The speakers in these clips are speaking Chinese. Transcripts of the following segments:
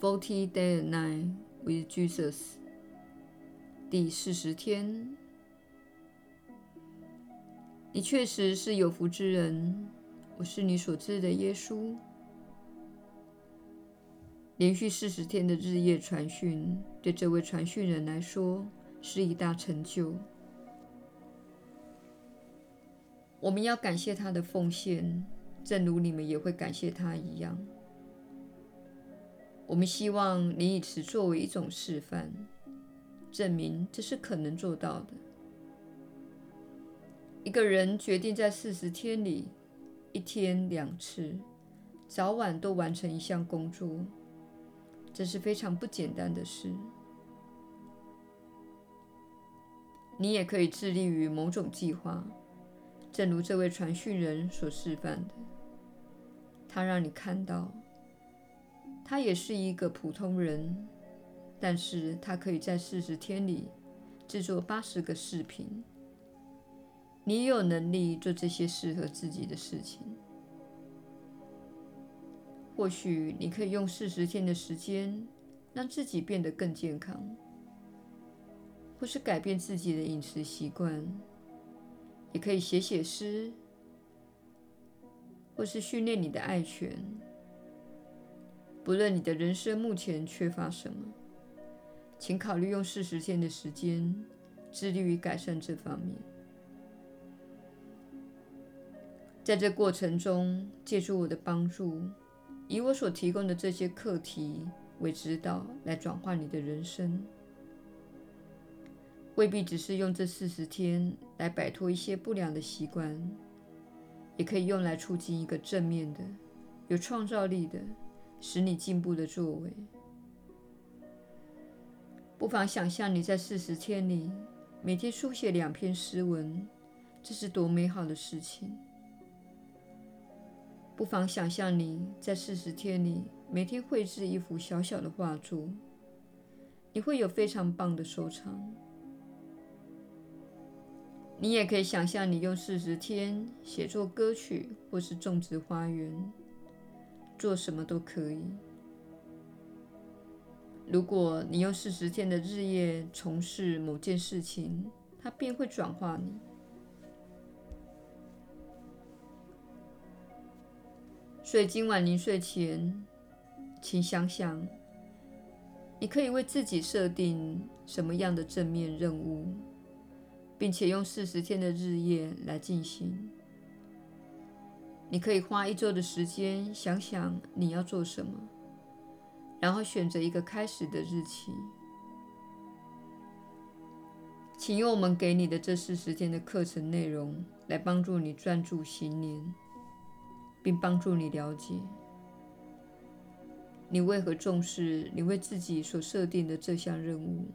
Forty Day and Night with Jesus，第四十天。你确实是有福之人，我是你所知的耶稣。连续四十天的日夜传讯，对这位传讯人来说是一大成就。我们要感谢他的奉献，正如你们也会感谢他一样。我们希望你以此作为一种示范，证明这是可能做到的。一个人决定在四十天里，一天两次，早晚都完成一项工作，这是非常不简单的事。你也可以致力于某种计划，正如这位传讯人所示范的，他让你看到。他也是一个普通人，但是他可以在四十天里制作八十个视频。你有能力做这些适合自己的事情。或许你可以用四十天的时间让自己变得更健康，或是改变自己的饮食习惯，也可以写写诗，或是训练你的爱犬。不论你的人生目前缺乏什么，请考虑用四十天的时间致力于改善这方面。在这过程中，借助我的帮助，以我所提供的这些课题为指导，来转化你的人生。未必只是用这四十天来摆脱一些不良的习惯，也可以用来促进一个正面的、有创造力的。使你进步的作为，不妨想象你在四十天里每天书写两篇诗文，这是多美好的事情！不妨想象你在四十天里每天绘制一幅小小的画作，你会有非常棒的收藏。你也可以想象你用四十天写作歌曲，或是种植花园。做什么都可以。如果你用四十天的日夜从事某件事情，它便会转化你。所以今晚临睡前，请想想，你可以为自己设定什么样的正面任务，并且用四十天的日夜来进行。你可以花一周的时间想想你要做什么，然后选择一个开始的日期。请用我们给你的这四十天的课程内容来帮助你专注信念，并帮助你了解你为何重视你为自己所设定的这项任务，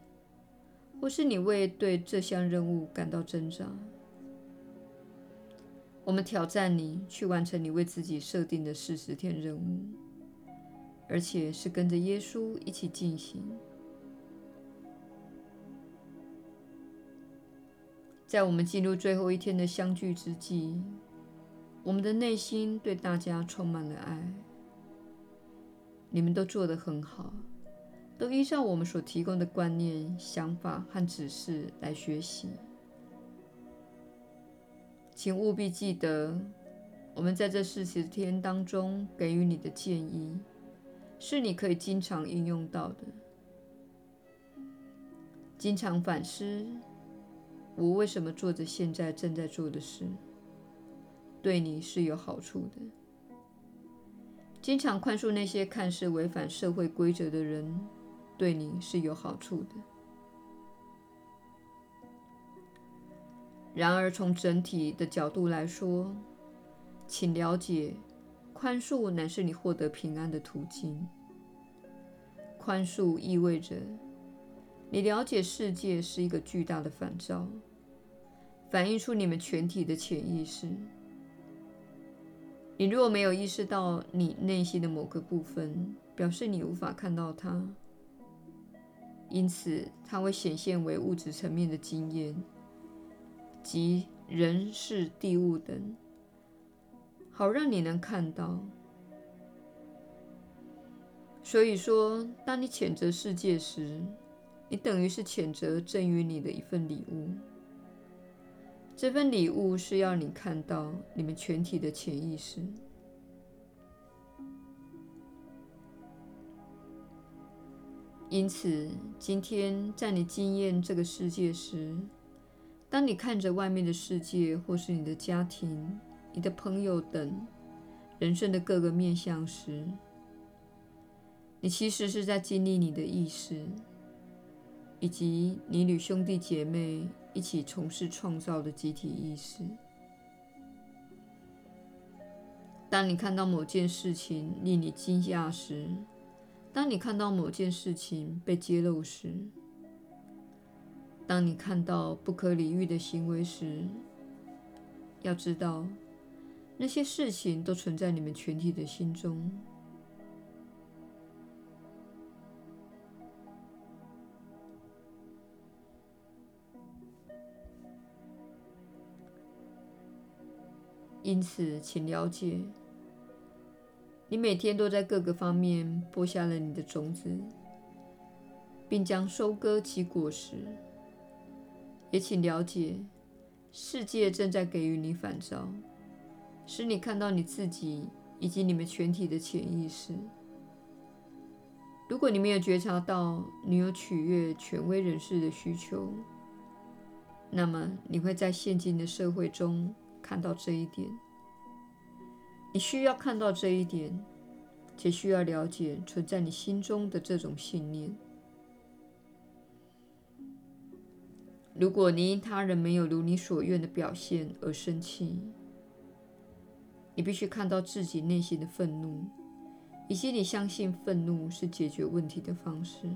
或是你为对这项任务感到挣扎。我们挑战你去完成你为自己设定的四十天任务，而且是跟着耶稣一起进行。在我们进入最后一天的相聚之际，我们的内心对大家充满了爱。你们都做得很好，都依照我们所提供的观念、想法和指示来学习。请务必记得，我们在这四十天当中给予你的建议，是你可以经常应用到的。经常反思，我为什么做着现在正在做的事，对你是有好处的。经常宽恕那些看似违反社会规则的人，对你是有好处的。然而，从整体的角度来说，请了解，宽恕乃是你获得平安的途径。宽恕意味着你了解世界是一个巨大的反照，反映出你们全体的潜意识。你若没有意识到你内心的某个部分，表示你无法看到它，因此它会显现为物质层面的经验。及人事地物等，好让你能看到。所以说，当你谴责世界时，你等于是谴责赠予你的一份礼物。这份礼物是要你看到你们全体的潜意识。因此，今天在你经验这个世界时，当你看着外面的世界，或是你的家庭、你的朋友等人生的各个面向时，你其实是在经历你的意识，以及你与兄弟姐妹一起从事创造的集体意识。当你看到某件事情令你惊讶时，当你看到某件事情被揭露时，当你看到不可理喻的行为时，要知道，那些事情都存在你们全体的心中。因此，请了解，你每天都在各个方面播下了你的种子，并将收割其果实。也请了解，世界正在给予你反照，使你看到你自己以及你们全体的潜意识。如果你没有觉察到你有取悦权威人士的需求，那么你会在现今的社会中，看到这一点，你需要看到这一点，且需要了解存在你心中的这种信念。如果你因他人没有如你所愿的表现而生气，你必须看到自己内心的愤怒，以及你相信愤怒是解决问题的方式。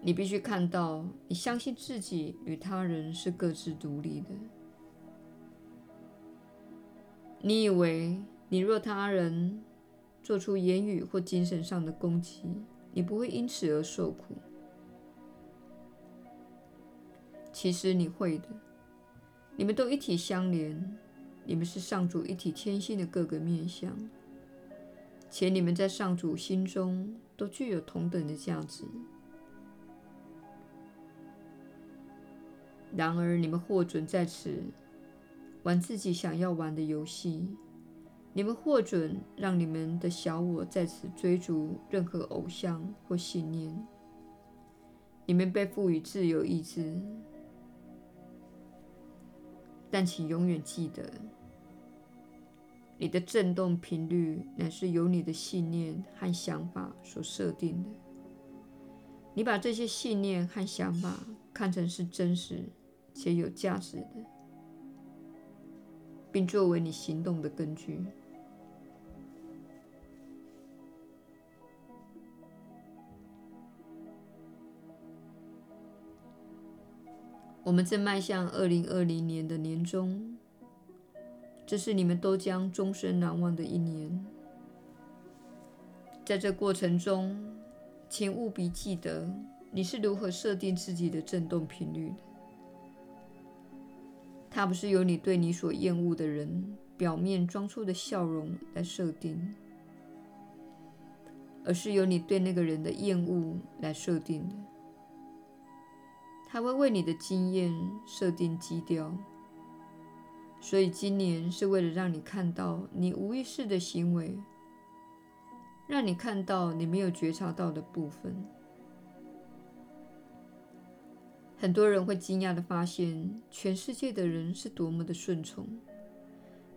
你必须看到，你相信自己与他人是各自独立的。你以为，你若他人做出言语或精神上的攻击，你不会因此而受苦。其实你会的。你们都一体相连，你们是上主一体天性的各个面向，且你们在上主心中都具有同等的价值。然而，你们获准在此玩自己想要玩的游戏。你们获准让你们的小我在此追逐任何偶像或信念。你们被赋予自由意志，但请永远记得，你的振动频率乃是由你的信念和想法所设定的。你把这些信念和想法看成是真实。且有价值的，并作为你行动的根据。我们正迈向二零二零年的年终，这是你们都将终身难忘的一年。在这过程中，请务必记得你是如何设定自己的振动频率的。它不是由你对你所厌恶的人表面装出的笑容来设定，而是由你对那个人的厌恶来设定的。它会为你的经验设定基调，所以今年是为了让你看到你无意识的行为，让你看到你没有觉察到的部分。很多人会惊讶地发现，全世界的人是多么的顺从，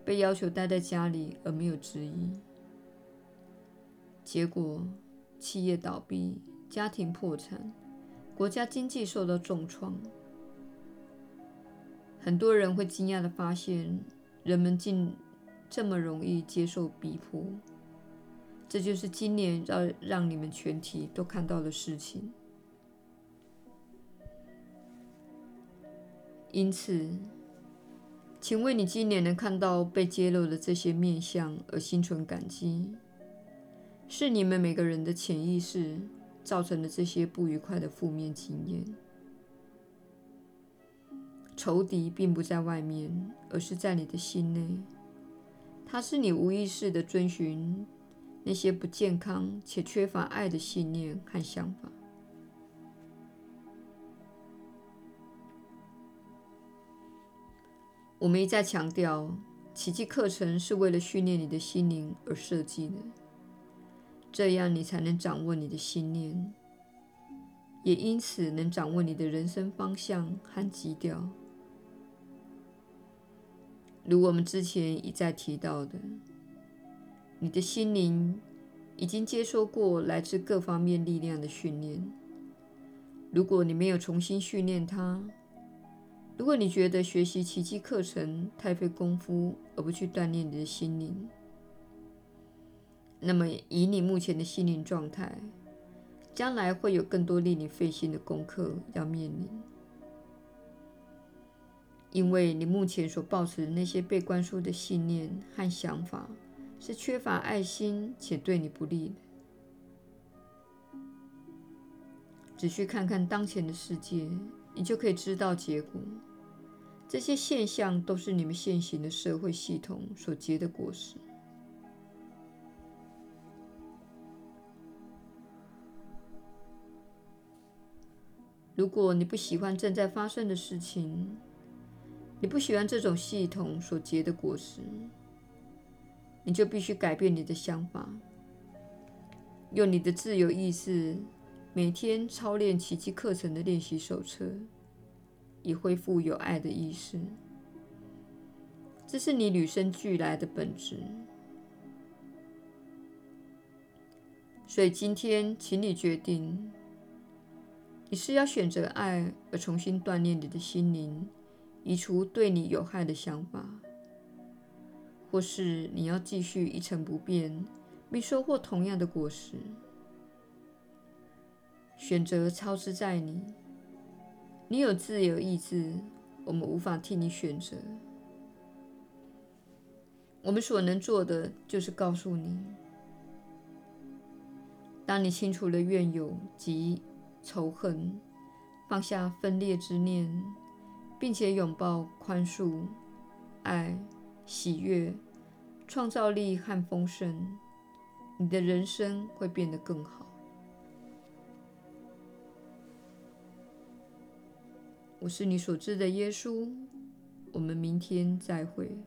被要求待在家里而没有质疑。结果，企业倒闭，家庭破产，国家经济受到重创。很多人会惊讶地发现，人们竟这么容易接受逼迫。这就是今年要让你们全体都看到的事情。因此，请为你今年能看到被揭露的这些面相而心存感激。是你们每个人的潜意识造成了这些不愉快的负面经验。仇敌并不在外面，而是在你的心内。它是你无意识的遵循那些不健康且缺乏爱的信念和想法。我们一再强调，奇迹课程是为了训练你的心灵而设计的，这样你才能掌握你的信念，也因此能掌握你的人生方向和基调。如我们之前一再提到的，你的心灵已经接受过来自各方面力量的训练。如果你没有重新训练它，如果你觉得学习奇迹课程太费功夫，而不去锻炼你的心灵，那么以你目前的心灵状态，将来会有更多令你费心的功课要面临，因为你目前所抱持的那些被灌输的信念和想法是缺乏爱心且对你不利的。只需看看当前的世界，你就可以知道结果。这些现象都是你们现行的社会系统所结的果实。如果你不喜欢正在发生的事情，你不喜欢这种系统所结的果实，你就必须改变你的想法，用你的自由意志每天操练奇迹课程的练习手册。以恢复有爱的意识，这是你与生俱来的本质。所以今天，请你决定：你是要选择爱而重新锻炼你的心灵，移除对你有害的想法，或是你要继续一成不变，并收获同样的果实。选择操之在你。你有自由意志，我们无法替你选择。我们所能做的就是告诉你：当你清除了怨尤及仇恨，放下分裂之念，并且拥抱宽恕、爱、喜悦、创造力和丰盛，你的人生会变得更好。我是你所知的耶稣，我们明天再会。